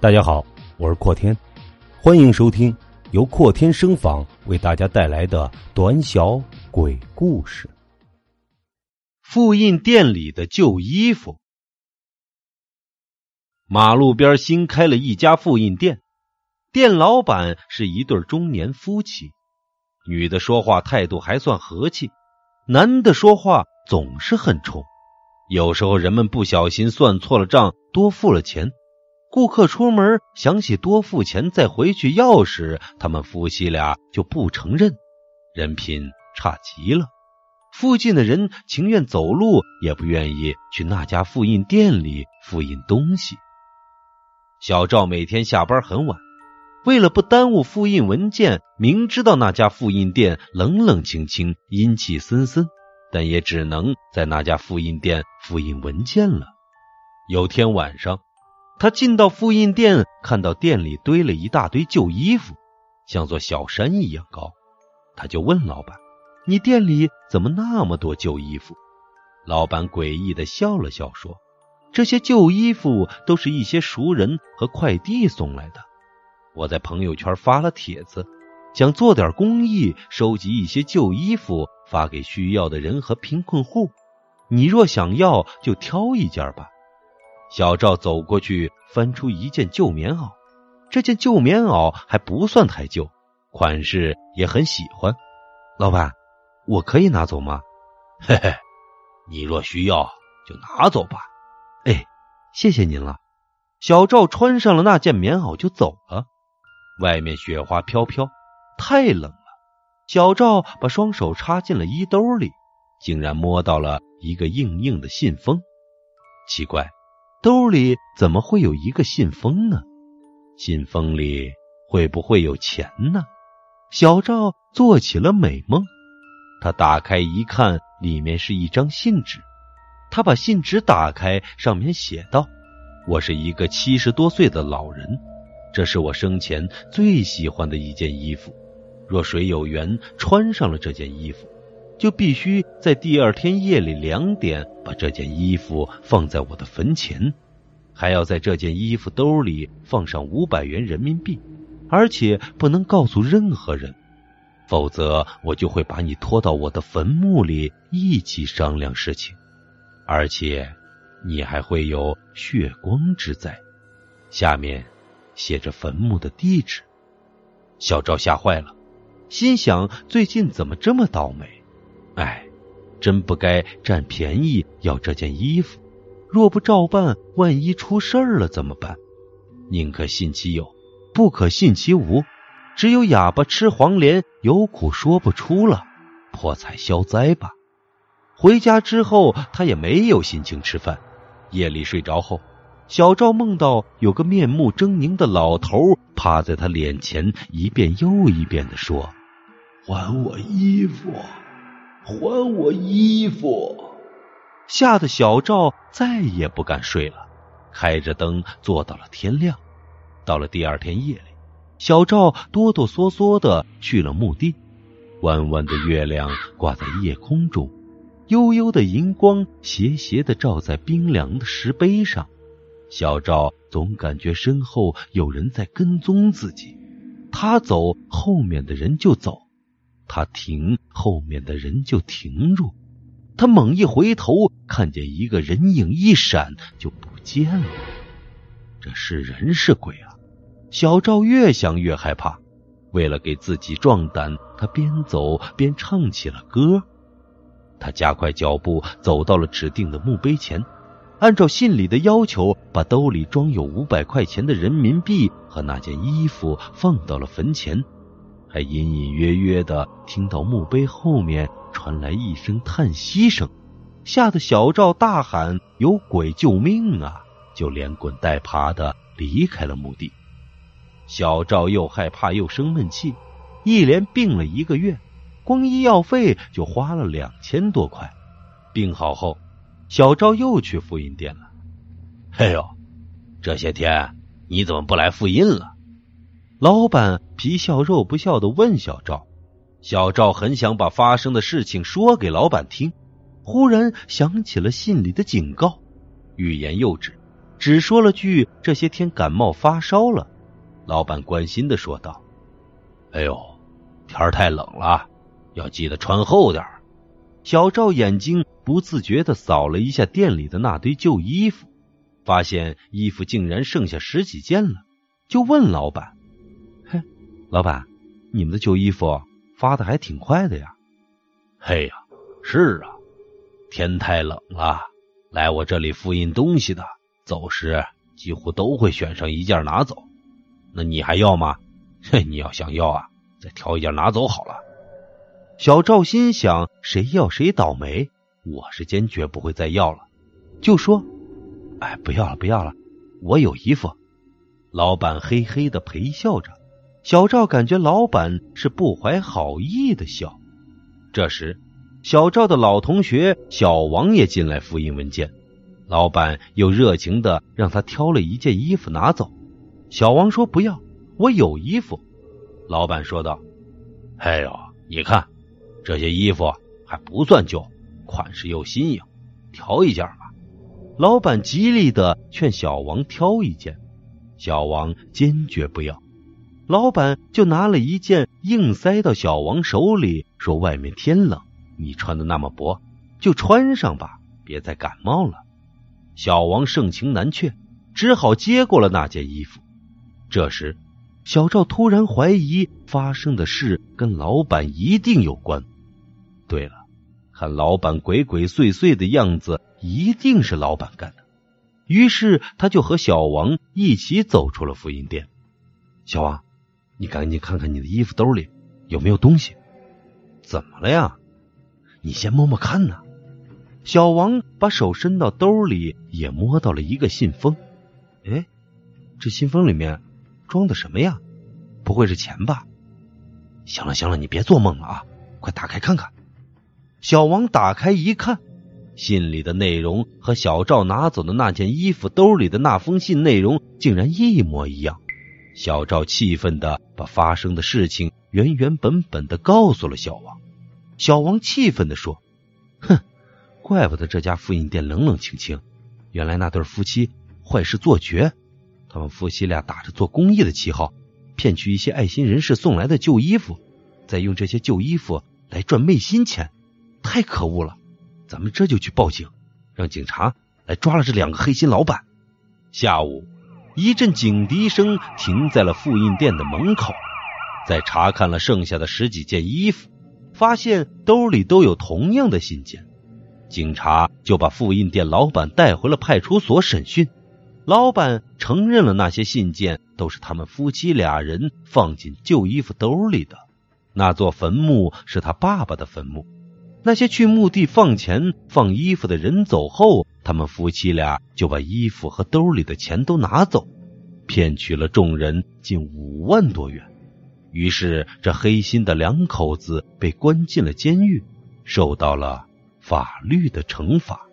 大家好，我是阔天，欢迎收听由阔天声访为大家带来的短小鬼故事。复印店里的旧衣服。马路边新开了一家复印店，店老板是一对中年夫妻，女的说话态度还算和气，男的说话总是很冲。有时候人们不小心算错了账，多付了钱。顾客出门想起多付钱再回去要时，他们夫妻俩就不承认，人品差极了。附近的人情愿走路也不愿意去那家复印店里复印东西。小赵每天下班很晚，为了不耽误复印文件，明知道那家复印店冷冷清清、阴气森森，但也只能在那家复印店复印文件了。有天晚上。他进到复印店，看到店里堆了一大堆旧衣服，像座小山一样高。他就问老板：“你店里怎么那么多旧衣服？”老板诡异的笑了笑，说：“这些旧衣服都是一些熟人和快递送来的。我在朋友圈发了帖子，想做点公益，收集一些旧衣服发给需要的人和贫困户。你若想要，就挑一件吧。”小赵走过去，翻出一件旧棉袄。这件旧棉袄还不算太旧，款式也很喜欢。老板，我可以拿走吗？嘿嘿，你若需要就拿走吧。哎，谢谢您了。小赵穿上了那件棉袄就走了。外面雪花飘飘，太冷了。小赵把双手插进了衣兜里，竟然摸到了一个硬硬的信封。奇怪。兜里怎么会有一个信封呢？信封里会不会有钱呢？小赵做起了美梦。他打开一看，里面是一张信纸。他把信纸打开，上面写道：“我是一个七十多岁的老人，这是我生前最喜欢的一件衣服。若谁有缘穿上了这件衣服。”就必须在第二天夜里两点把这件衣服放在我的坟前，还要在这件衣服兜里放上五百元人民币，而且不能告诉任何人，否则我就会把你拖到我的坟墓里一起商量事情，而且你还会有血光之灾。下面写着坟墓的地址。小赵吓坏了，心想：最近怎么这么倒霉？哎，真不该占便宜要这件衣服。若不照办，万一出事儿了怎么办？宁可信其有，不可信其无。只有哑巴吃黄连，有苦说不出了，破财消灾吧。回家之后，他也没有心情吃饭。夜里睡着后，小赵梦到有个面目狰狞的老头趴在他脸前，一遍又一遍的说：“还我衣服。”还我衣服！吓得小赵再也不敢睡了，开着灯坐到了天亮。到了第二天夜里，小赵哆哆嗦嗦的去了墓地。弯弯的月亮挂在夜空中，悠悠的银光斜斜的照在冰凉的石碑上。小赵总感觉身后有人在跟踪自己，他走，后面的人就走。他停，后面的人就停住。他猛一回头，看见一个人影一闪就不见了。这是人是鬼啊？小赵越想越害怕。为了给自己壮胆，他边走边唱起了歌。他加快脚步，走到了指定的墓碑前，按照信里的要求，把兜里装有五百块钱的人民币和那件衣服放到了坟前。还隐隐约约的听到墓碑后面传来一声叹息声，吓得小赵大喊：“有鬼！救命啊！”就连滚带爬的离开了墓地。小赵又害怕又生闷气，一连病了一个月，光医药费就花了两千多块。病好后，小赵又去复印店了。哎呦，这些天你怎么不来复印了？老板皮笑肉不笑的问小赵：“小赵很想把发生的事情说给老板听，忽然想起了信里的警告，欲言又止。只说了句这些天感冒发烧了。老板关心的说道：“哎呦，天太冷了，要记得穿厚点小赵眼睛不自觉的扫了一下店里的那堆旧衣服，发现衣服竟然剩下十几件了，就问老板：“，老板，你们的旧衣服发的还挺快的呀？”“嘿呀，是啊，天太冷了，来我这里复印东西的，走时几乎都会选上一件拿走。那你还要吗？嘿，你要想要啊，再挑一件拿走好了。”小赵心想：“谁要谁倒霉，我是坚决不会再要了。”就说：“哎，不要了，不要了，我有衣服。”老板嘿嘿的陪笑着。小赵感觉老板是不怀好意的笑。这时，小赵的老同学小王也进来复印文件，老板又热情的让他挑了一件衣服拿走。小王说：“不要，我有衣服。”老板说道：“哎呦，你看。”这些衣服还不算旧，款式又新颖，挑一件吧。老板极力的劝小王挑一件，小王坚决不要。老板就拿了一件硬塞到小王手里，说：“外面天冷，你穿的那么薄，就穿上吧，别再感冒了。”小王盛情难却，只好接过了那件衣服。这时，小赵突然怀疑发生的事跟老板一定有关。对了，看老板鬼鬼祟祟的样子，一定是老板干的。于是他就和小王一起走出了复印店。小王，你赶紧看看你的衣服兜里有没有东西。怎么了呀？你先摸摸看呢。小王把手伸到兜里，也摸到了一个信封。哎，这信封里面装的什么呀？不会是钱吧？行了行了，你别做梦了啊！快打开看看。小王打开一看，信里的内容和小赵拿走的那件衣服兜里的那封信内容竟然一模一样。小赵气愤的把发生的事情原原本本的告诉了小王。小王气愤的说：“哼，怪不得这家复印店冷冷清清，原来那对夫妻坏事做绝。他们夫妻俩打着做公益的旗号，骗取一些爱心人士送来的旧衣服，再用这些旧衣服来赚昧心钱。”太可恶了！咱们这就去报警，让警察来抓了这两个黑心老板。下午，一阵警笛声停在了复印店的门口。在查看了剩下的十几件衣服，发现兜里都有同样的信件，警察就把复印店老板带回了派出所审讯。老板承认了那些信件都是他们夫妻俩人放进旧衣服兜里的。那座坟墓是他爸爸的坟墓。那些去墓地放钱、放衣服的人走后，他们夫妻俩就把衣服和兜里的钱都拿走，骗取了众人近五万多元。于是，这黑心的两口子被关进了监狱，受到了法律的惩罚。